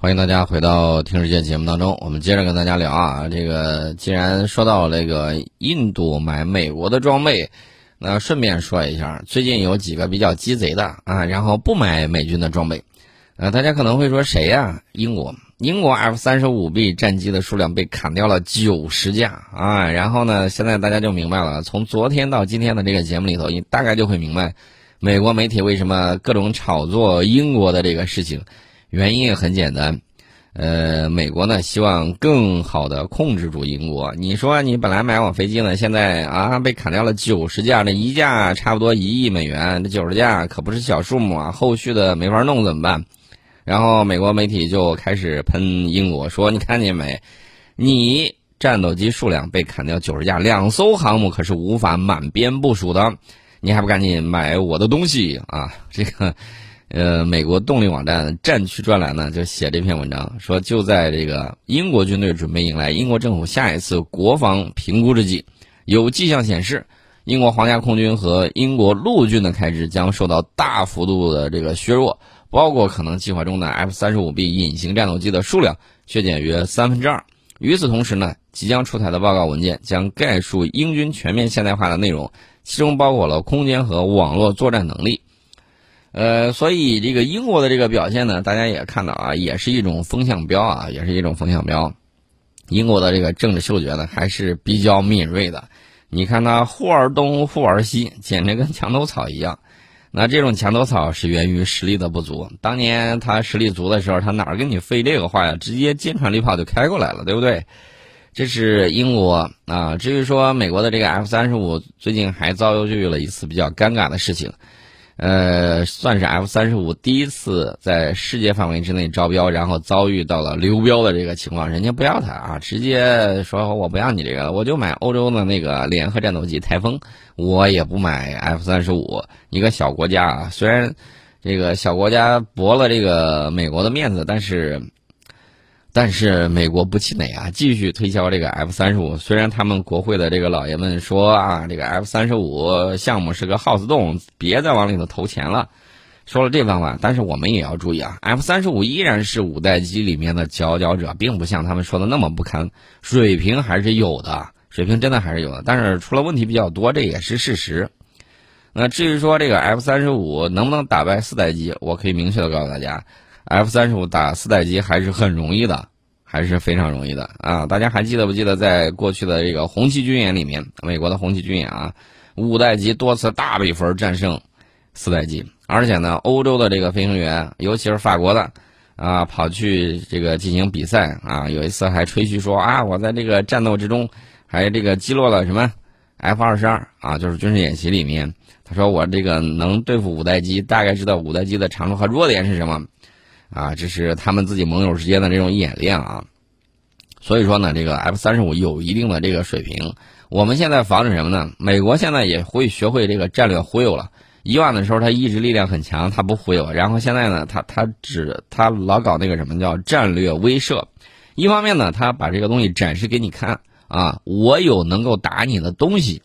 欢迎大家回到听世界节目当中，我们接着跟大家聊啊，这个既然说到这个印度买美国的装备，那顺便说一下，最近有几个比较鸡贼的啊，然后不买美军的装备，呃，大家可能会说谁呀？英国，英国 F 三十五 B 战机的数量被砍掉了九十架啊，然后呢，现在大家就明白了，从昨天到今天的这个节目里头，你大概就会明白，美国媒体为什么各种炒作英国的这个事情。原因也很简单，呃，美国呢希望更好的控制住英国。你说你本来买我飞机呢，现在啊被砍掉了九十架，这一架差不多一亿美元，这九十架可不是小数目啊！后续的没法弄怎么办？然后美国媒体就开始喷英国，说你看见没？你战斗机数量被砍掉九十架，两艘航母可是无法满编部署的，你还不赶紧买我的东西啊？这个。呃，美国动力网站战区专栏呢就写这篇文章，说就在这个英国军队准备迎来英国政府下一次国防评估之际，有迹象显示，英国皇家空军和英国陆军的开支将受到大幅度的这个削弱，包括可能计划中的 F 三十五 B 隐形战斗机的数量削减约三分之二。与此同时呢，即将出台的报告文件将概述英军全面现代化的内容，其中包括了空间和网络作战能力。呃，所以这个英国的这个表现呢，大家也看到啊，也是一种风向标啊，也是一种风向标。英国的这个政治嗅觉呢，还是比较敏锐的。你看他忽而东忽而西，简直跟墙头草一样。那这种墙头草是源于实力的不足。当年他实力足的时候，他哪儿跟你废这个话呀？直接坚船利炮就开过来了，对不对？这是英国啊。至于说美国的这个 F 三十五，最近还遭遇了一次比较尴尬的事情。呃，算是 F 三十五第一次在世界范围之内招标，然后遭遇到了流标的这个情况，人家不要它啊，直接说我不要你这个了，我就买欧洲的那个联合战斗机台风，我也不买 F 三十五。一个小国家啊，虽然这个小国家驳了这个美国的面子，但是。但是美国不气馁啊，继续推销这个 F 三十五。虽然他们国会的这个老爷们说啊，这个 F 三十五项目是个耗子洞，别再往里头投钱了，说了这番话。但是我们也要注意啊，F 三十五依然是五代机里面的佼佼者，并不像他们说的那么不堪，水平还是有的，水平真的还是有的。但是出了问题比较多，这也是事实。那至于说这个 F 三十五能不能打败四代机，我可以明确的告诉大家。F 三十五打四代机还是很容易的，还是非常容易的啊！大家还记得不记得，在过去的这个红旗军演里面，美国的红旗军演啊，五代机多次大比分战胜四代机，而且呢，欧洲的这个飞行员，尤其是法国的啊，跑去这个进行比赛啊，有一次还吹嘘说啊，我在这个战斗之中还这个击落了什么 F 二十二啊，就是军事演习里面，他说我这个能对付五代机，大概知道五代机的长处和弱点是什么。啊，这是他们自己盟友之间的这种演练啊，所以说呢，这个 F 三十五有一定的这个水平。我们现在防止什么呢？美国现在也会学会这个战略忽悠了。以往的时候，他意志力量很强，他不忽悠。然后现在呢，他他只他老搞那个什么叫战略威慑。一方面呢，他把这个东西展示给你看啊，我有能够打你的东西。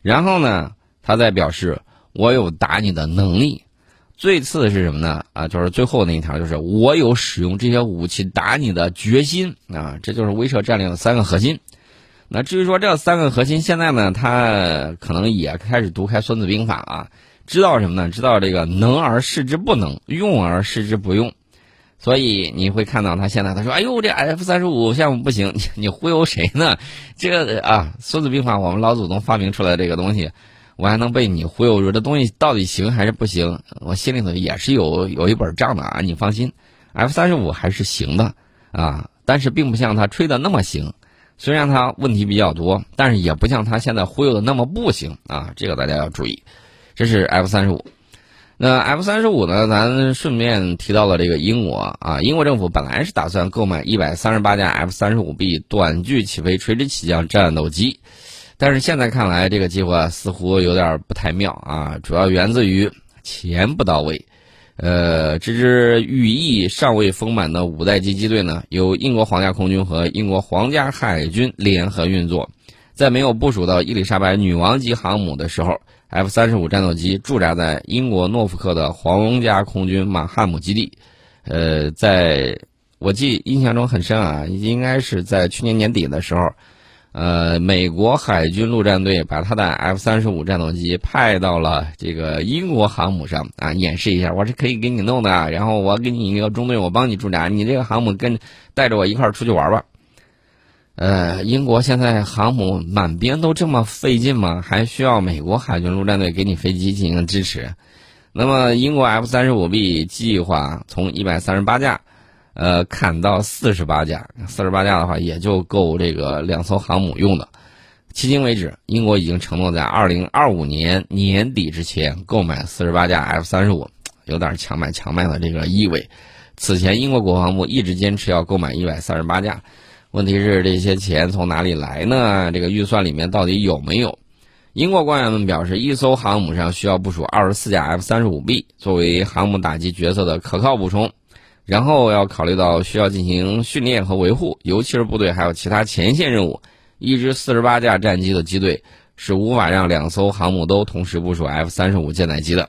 然后呢，他在表示我有打你的能力。最次的是什么呢？啊，就是最后那一条，就是我有使用这些武器打你的决心啊！这就是威慑战略的三个核心。那至于说这三个核心，现在呢，他可能也开始读开《孙子兵法》了，知道什么呢？知道这个能而示之不能，用而示之不用。所以你会看到他现在他说：“哎呦，这 F 三十五项目不行，你 你忽悠谁呢？这个啊，《孙子兵法》我们老祖宗发明出来这个东西。”我还能被你忽悠说？这东西到底行还是不行？我心里头也是有有一本账的啊！你放心，F 三十五还是行的啊，但是并不像他吹的那么行。虽然他问题比较多，但是也不像他现在忽悠的那么不行啊！这个大家要注意。这是 F 三十五。那 F 三十五呢？咱顺便提到了这个英国啊，英国政府本来是打算购买一百三十八架 F 三十五 B 短距起飞垂直起降战斗机。但是现在看来，这个计划似乎有点不太妙啊！主要源自于钱不到位。呃，这支羽翼尚未丰满的五代机机队呢，由英国皇家空军和英国皇家海军联合运作。在没有部署到伊丽莎白女王级航母的时候，F 三十五战斗机驻扎在英国诺福克的皇家空军马汉姆基地。呃，在我记印象中很深啊，应该是在去年年底的时候，呃，美国海军陆战队把他的 F 三十五战斗机派到了这个英国航母上啊，演示一下，我是可以给你弄的，然后我给你一个中队，我帮你驻扎，你这个航母跟带着我一块儿出去玩吧。呃，英国现在航母满编都这么费劲吗？还需要美国海军陆战队给你飞机进行支持？那么，英国 F 三十五 B 计划从一百三十八架，呃，砍到四十八架。四十八架的话，也就够这个两艘航母用的。迄今为止，英国已经承诺在二零二五年年底之前购买四十八架 F 三十五，有点强买强卖的这个意味。此前，英国国防部一直坚持要购买一百三十八架。问题是这些钱从哪里来呢？这个预算里面到底有没有？英国官员们表示，一艘航母上需要部署二十四架 F 三十五 B 作为航母打击角色的可靠补充，然后要考虑到需要进行训练和维护，尤其是部队还有其他前线任务。一支四十八架战机的机队是无法让两艘航母都同时部署 F 三十五舰载机的。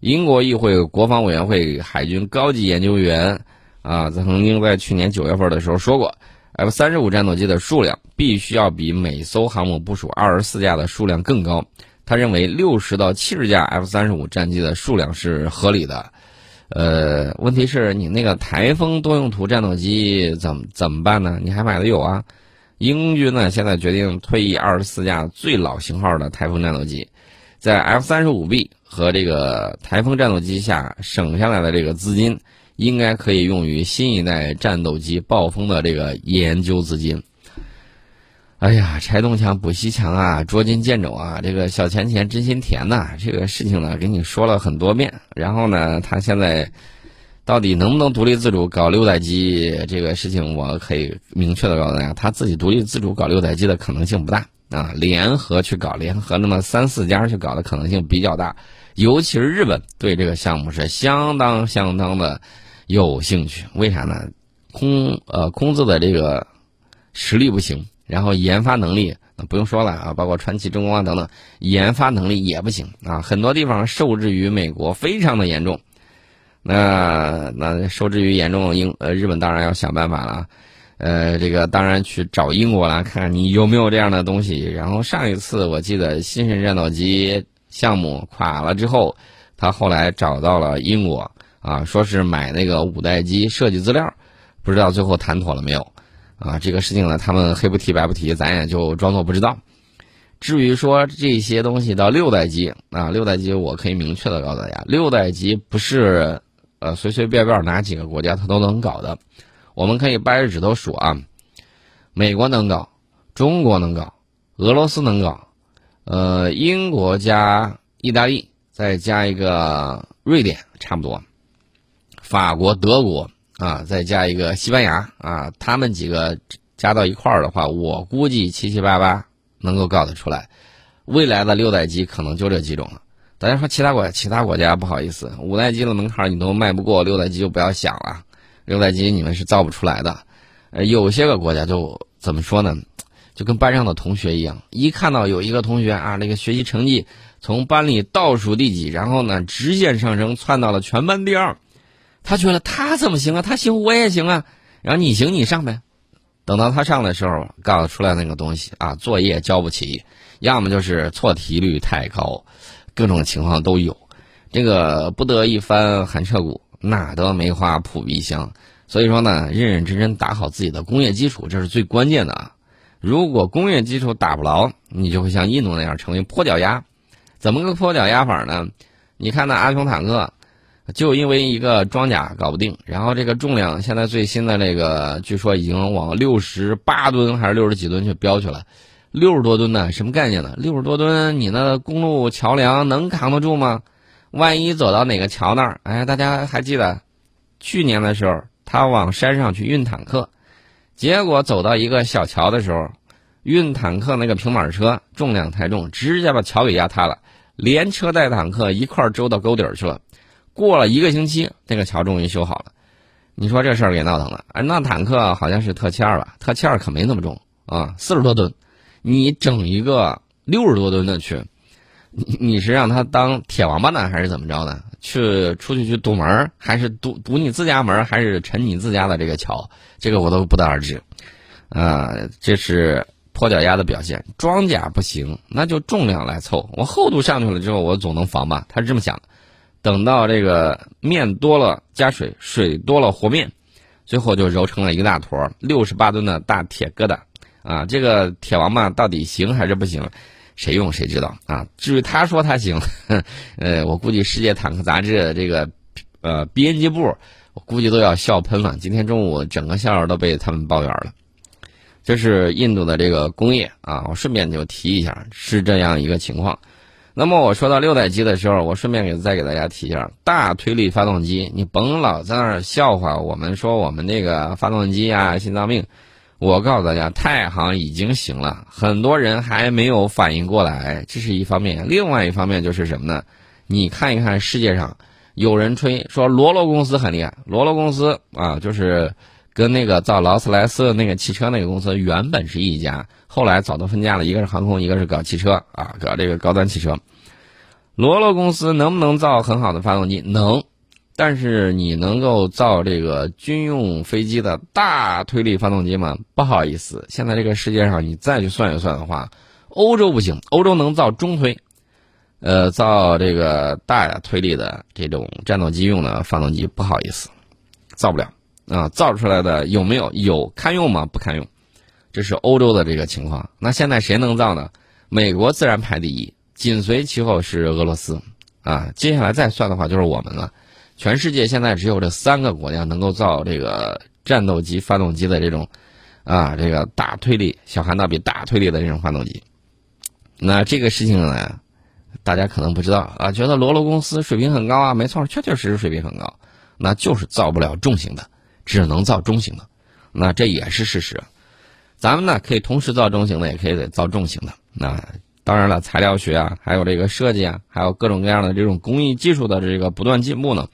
英国议会国防委员会海军高级研究员啊，曾经在去年九月份的时候说过。F 三十五战斗机的数量必须要比每艘航母部署二十四架的数量更高。他认为六十到七十架 F 三十五战机的数量是合理的。呃，问题是你那个台风多用途战斗机怎么怎么办呢？你还买的有啊？英军呢现在决定退役二十四架最老型号的台风战斗机，在 F 三十五 B 和这个台风战斗机下省下来的这个资金。应该可以用于新一代战斗机暴风的这个研究资金。哎呀，拆东墙补西墙啊，捉襟见肘啊，这个小钱钱真心甜呐！这个事情呢，给你说了很多遍。然后呢，他现在到底能不能独立自主搞六代机？这个事情我可以明确的告诉大家，他自己独立自主搞六代机的可能性不大啊。联合去搞，联合那么三四家去搞的可能性比较大。尤其是日本对这个项目是相当相当的。有兴趣？为啥呢？空呃空字的这个实力不行，然后研发能力不用说了啊，包括传奇、中光啊等等，研发能力也不行啊，很多地方受制于美国，非常的严重。那那受制于严重，英呃日本当然要想办法了，呃这个当然去找英国了，看看你有没有这样的东西。然后上一次我记得新型战斗机项目垮了之后，他后来找到了英国。啊，说是买那个五代机设计资料，不知道最后谈妥了没有？啊，这个事情呢，他们黑不提白不提，咱也就装作不知道。至于说这些东西到六代机啊，六代机我可以明确的告诉大家，六代机不是呃随随便便哪几个国家它都能搞的。我们可以掰着指头数啊，美国能搞，中国能搞，俄罗斯能搞，呃，英国加意大利再加一个瑞典，差不多。法国、德国啊，再加一个西班牙啊，他们几个加到一块儿的话，我估计七七八八能够搞得出来。未来的六代机可能就这几种了。大家说其他国家其他国家不好意思，五代机的门槛你都迈不过，六代机就不要想了。六代机你们是造不出来的。呃，有些个国家就怎么说呢？就跟班上的同学一样，一看到有一个同学啊，那个学习成绩从班里倒数第几，然后呢直线上升，窜到了全班第二。他觉得他怎么行啊？他行我也行啊。然后你行你上呗。等到他上的时候，告诉出来那个东西啊，作业交不起，要么就是错题率太高，各种情况都有。这个不得一番寒彻骨，哪得梅花扑鼻香？所以说呢，认认真真打好自己的工业基础，这是最关键的啊。如果工业基础打不牢，你就会像印度那样成为坡脚丫。怎么个坡脚丫法呢？你看那阿琼坦克。就因为一个装甲搞不定，然后这个重量现在最新的这个据说已经往六十八吨还是六十几吨去飙去了，六十多吨呢？什么概念呢？六十多吨，你那公路桥梁能扛得住吗？万一走到哪个桥那儿，哎，大家还记得去年的时候，他往山上去运坦克，结果走到一个小桥的时候，运坦克那个平板车重量太重，直接把桥给压塌了，连车带坦克一块儿周到沟底儿去了。过了一个星期，那个桥终于修好了。你说这事儿给闹腾了。哎，那坦克好像是特七二吧？特七二可没那么重啊，四十多吨。你整一个六十多吨的去，你你是让他当铁王八呢，还是怎么着呢？去出去去堵门还是堵堵你自家门还是沉你自家的这个桥？这个我都不得而知。啊，这是破脚丫的表现。装甲不行，那就重量来凑。我厚度上去了之后，我总能防吧？他是这么想的。等到这个面多了加水，水多了和面，最后就揉成了一个大坨，六十八吨的大铁疙瘩。啊，这个铁王八到底行还是不行？谁用谁知道啊？至于他说他行，呃，我估计世界坦克杂志这个呃编辑部，我估计都要笑喷了。今天中午整个笑话都被他们抱怨了。这是印度的这个工业啊，我顺便就提一下，是这样一个情况。那么我说到六代机的时候，我顺便给再给大家提一下大推力发动机，你甭老在那儿笑话我们说我们那个发动机啊心脏病。我告诉大家，太行已经行了，很多人还没有反应过来，这是一方面。另外一方面就是什么呢？你看一看世界上，有人吹说罗罗公司很厉害，罗罗公司啊，就是跟那个造劳斯莱斯的那个汽车那个公司原本是一家，后来早都分家了，一个是航空，一个是搞汽车啊，搞这个高端汽车。罗罗公司能不能造很好的发动机？能。但是你能够造这个军用飞机的大推力发动机吗？不好意思，现在这个世界上你再去算一算的话，欧洲不行，欧洲能造中推，呃，造这个大推力的这种战斗机用的发动机，不好意思，造不了啊，造出来的有没有有堪用吗？不堪用，这是欧洲的这个情况。那现在谁能造呢？美国自然排第一，紧随其后是俄罗斯，啊，接下来再算的话就是我们了。全世界现在只有这三个国家能够造这个战斗机发动机的这种，啊，这个大推力、小涵道比大推力的这种发动机。那这个事情呢，大家可能不知道啊，觉得罗罗公司水平很高啊，没错，确确实实水平很高，那就是造不了重型的，只能造中型的，那这也是事实。咱们呢可以同时造中型的，也可以造重型的。那当然了，材料学啊，还有这个设计啊，还有各种各样的这种工艺技术的这个不断进步呢。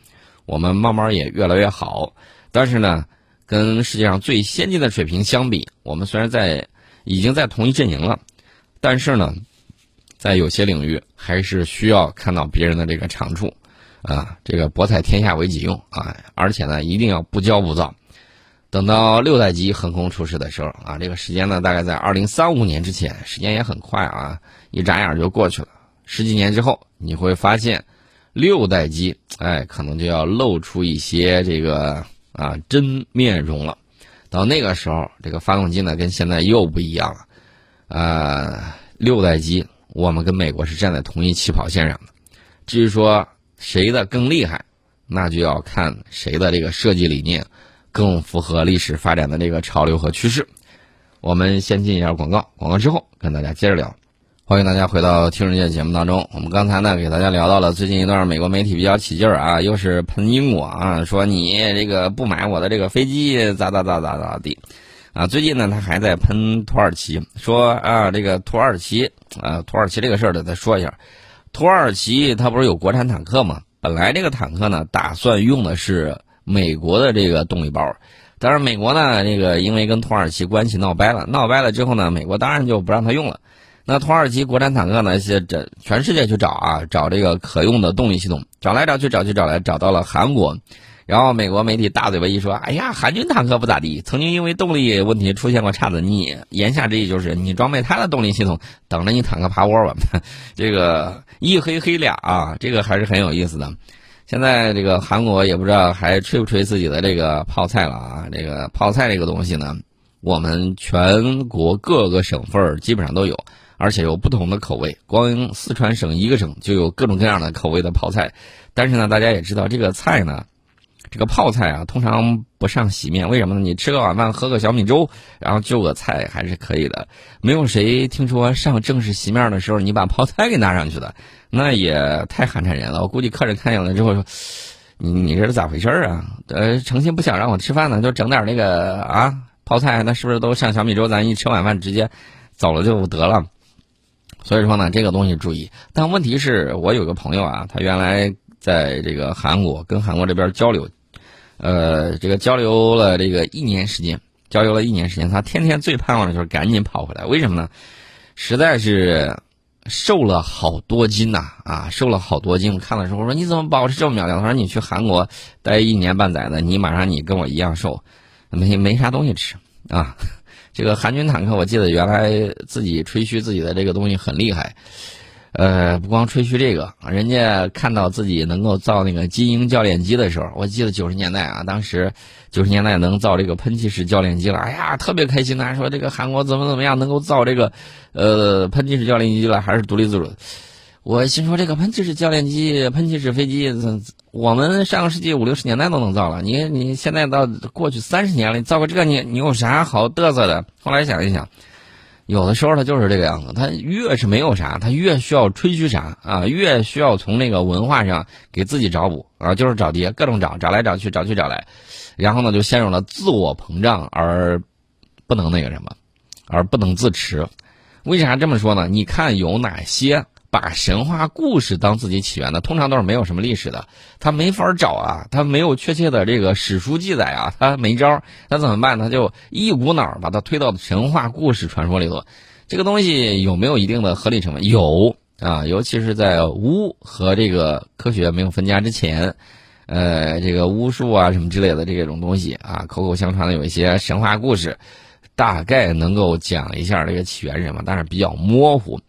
我们慢慢也越来越好，但是呢，跟世界上最先进的水平相比，我们虽然在已经在同一阵营了，但是呢，在有些领域还是需要看到别人的这个长处，啊，这个博采天下为己用啊，而且呢，一定要不骄不躁。等到六代机横空出世的时候啊，这个时间呢，大概在二零三五年之前，时间也很快啊，一眨眼就过去了。十几年之后，你会发现。六代机，哎，可能就要露出一些这个啊真面容了。到那个时候，这个发动机呢，跟现在又不一样了。啊，六代机，我们跟美国是站在同一起跑线上的。至于说谁的更厉害，那就要看谁的这个设计理念更符合历史发展的这个潮流和趋势。我们先进一下广告，广告之后跟大家接着聊。欢迎大家回到《听世界》节目当中。我们刚才呢，给大家聊到了最近一段美国媒体比较起劲儿啊，又是喷英国啊，说你这个不买我的这个飞机咋咋咋咋咋地啊。最近呢，他还在喷土耳其，说啊，这个土耳其啊，土耳其这个事儿呢再说一下。土耳其它不是有国产坦克吗？本来这个坦克呢，打算用的是美国的这个动力包，但是美国呢，这个因为跟土耳其关系闹掰了，闹掰了之后呢，美国当然就不让他用了。那土耳其国产坦克呢？些这全世界去找啊，找这个可用的动力系统，找来找去找去找来，找到了韩国。然后美国媒体大嘴巴一说：“哎呀，韩军坦克不咋地，曾经因为动力问题出现过岔子。”你言下之意就是你装备他的动力系统，等着你坦克趴窝吧。这个一黑黑俩啊，这个还是很有意思的。现在这个韩国也不知道还吹不吹自己的这个泡菜了啊？这个泡菜这个东西呢，我们全国各个省份基本上都有。而且有不同的口味，光四川省一个省就有各种各样的口味的泡菜。但是呢，大家也知道这个菜呢，这个泡菜啊，通常不上洗面。为什么呢？你吃个晚饭，喝个小米粥，然后就个菜还是可以的。没有谁听说上正式席面的时候，你把泡菜给拿上去的，那也太寒碜人了。我估计客人看见了之后说：“你你这是咋回事啊？呃，诚心不想让我吃饭呢，就整点那个啊泡菜，那是不是都上小米粥？咱一吃晚饭直接走了就得了。”所以说呢，这个东西注意。但问题是我有个朋友啊，他原来在这个韩国跟韩国这边交流，呃，这个交流了这个一年时间，交流了一年时间，他天天最盼望的就是赶紧跑回来。为什么呢？实在是瘦了好多斤呐啊，瘦了好多斤。我看的时候我说你怎么保持这么苗条？他说你去韩国待一年半载的，你马上你跟我一样瘦，没没啥东西吃啊。这个韩军坦克，我记得原来自己吹嘘自己的这个东西很厉害。呃，不光吹嘘这个，人家看到自己能够造那个金鹰教练机的时候，我记得九十年代啊，当时九十年代能造这个喷气式教练机了，哎呀，特别开心呐，说这个韩国怎么怎么样能够造这个，呃，喷气式教练机了，还是独立自主。我心说这个喷气式教练机、喷气式飞机，我们上个世纪五六十年代都能造了，你你现在到过去三十年了，你造个这个，你你有啥好嘚瑟的？后来想一想。有的时候他就是这个样子，他越是没有啥，他越需要吹嘘啥啊，越需要从那个文化上给自己找补啊，就是找爹，各种找，找来找去，找去找来，然后呢就陷入了自我膨胀而不能那个什么，而不能自持。为啥这么说呢？你看有哪些？把神话故事当自己起源的，通常都是没有什么历史的，他没法找啊，他没有确切的这个史书记载啊，他没招，那怎么办？他就一股脑把它推到神话故事传说里头。这个东西有没有一定的合理成分？有啊，尤其是在巫和这个科学没有分家之前，呃，这个巫术啊什么之类的这种东西啊，口口相传的有一些神话故事，大概能够讲一下这个起源是什么，但是比较模糊。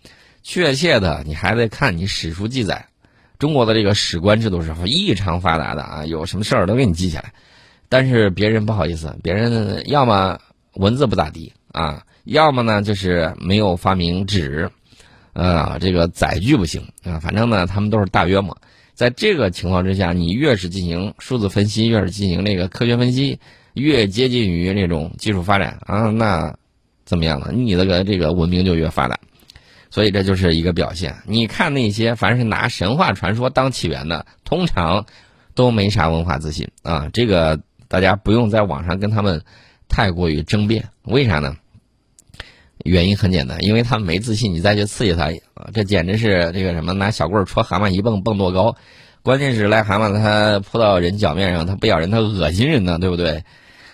确切的，你还得看你史书记载。中国的这个史官制度是异常发达的啊，有什么事儿都给你记下来。但是别人不好意思，别人要么文字不咋地啊，要么呢就是没有发明纸，呃，这个载具不行啊。反正呢，他们都是大约嘛。在这个情况之下，你越是进行数字分析，越是进行那个科学分析，越接近于那种技术发展啊，那怎么样呢？你的个这个文明就越发达。所以这就是一个表现。你看那些凡是拿神话传说当起源的，通常都没啥文化自信啊。这个大家不用在网上跟他们太过于争辩。为啥呢？原因很简单，因为他们没自信，你再去刺激他，这简直是这个什么拿小棍戳蛤蟆一蹦蹦多高。关键是癞蛤蟆它扑到人脚面上，它不咬人，它恶心人呢，对不对？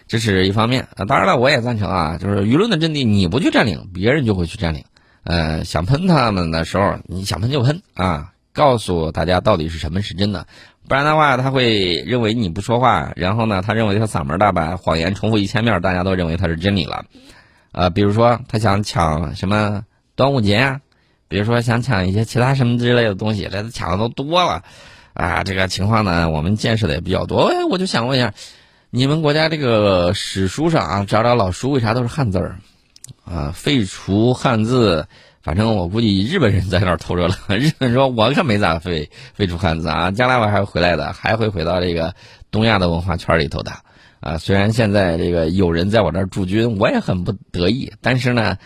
这是一方面啊。当然了，我也赞成啊，就是舆论的阵地，你不去占领，别人就会去占领。呃，想喷他们的时候，你想喷就喷啊！告诉大家到底是什么是真的，不然的话他会认为你不说话，然后呢，他认为他嗓门大，吧谎言重复一千遍，大家都认为他是真理了。呃，比如说他想抢什么端午节啊，比如说想抢一些其他什么之类的东西，这抢的都多了啊。这个情况呢，我们见识的也比较多。哎，我就想问一下，你们国家这个史书上啊，找找老书为啥都是汉字儿？啊，废除汉字，反正我估计日本人在那儿偷着了。日本说，我可没咋废废除汉字啊，将来我还会回来的，还会回到这个东亚的文化圈里头的。啊，虽然现在这个有人在我这儿驻军，我也很不得意，但是呢，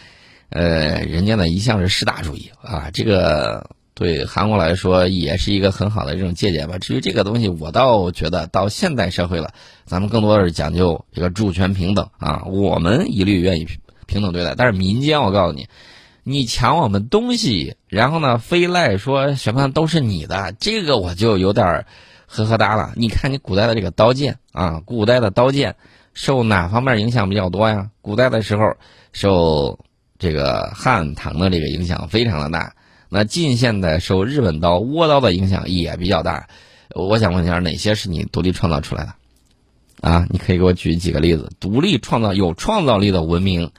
呃，人家呢一向是师大主义啊，这个对韩国来说也是一个很好的这种借鉴吧。至于这个东西，我倒觉得到现代社会了，咱们更多的是讲究这个主权平等啊，我们一律愿意。平等对待，但是民间，我告诉你，你抢我们东西，然后呢，非赖说什么都是你的，这个我就有点呵呵哒了。你看你古代的这个刀剑啊，古代的刀剑受哪方面影响比较多呀？古代的时候受这个汉唐的这个影响非常的大，那近现代受日本刀、倭刀的影响也比较大。我想问一下，哪些是你独立创造出来的？啊，你可以给我举几个例子，独立创造有创造力的文明。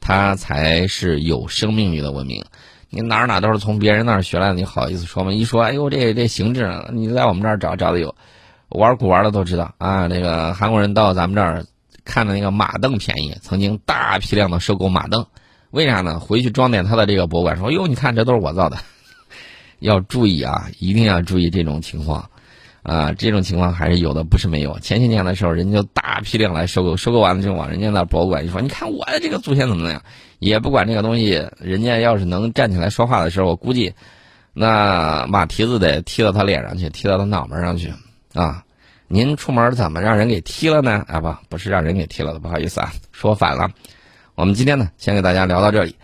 它才是有生命力的文明，你哪哪都是从别人那儿学来的，你好意思说吗？一说，哎呦，这这形制，你在我们这儿找找的有，玩古玩的都知道啊。这个韩国人到咱们这儿看的那个马凳便宜，曾经大批量的收购马凳，为啥呢？回去装点他的这个博物馆，说，哟，你看这都是我造的，要注意啊，一定要注意这种情况。啊，这种情况还是有的，不是没有。前些年的时候，人家就大批量来收购，收购完了就往人家那博物馆一说，你看我的这个祖先怎么怎么样，也不管这个东西，人家要是能站起来说话的时候，我估计，那马蹄子得踢到他脸上去，踢到他脑门上去啊！您出门怎么让人给踢了呢？啊不，不是让人给踢了的，不好意思啊，说反了。我们今天呢，先给大家聊到这里。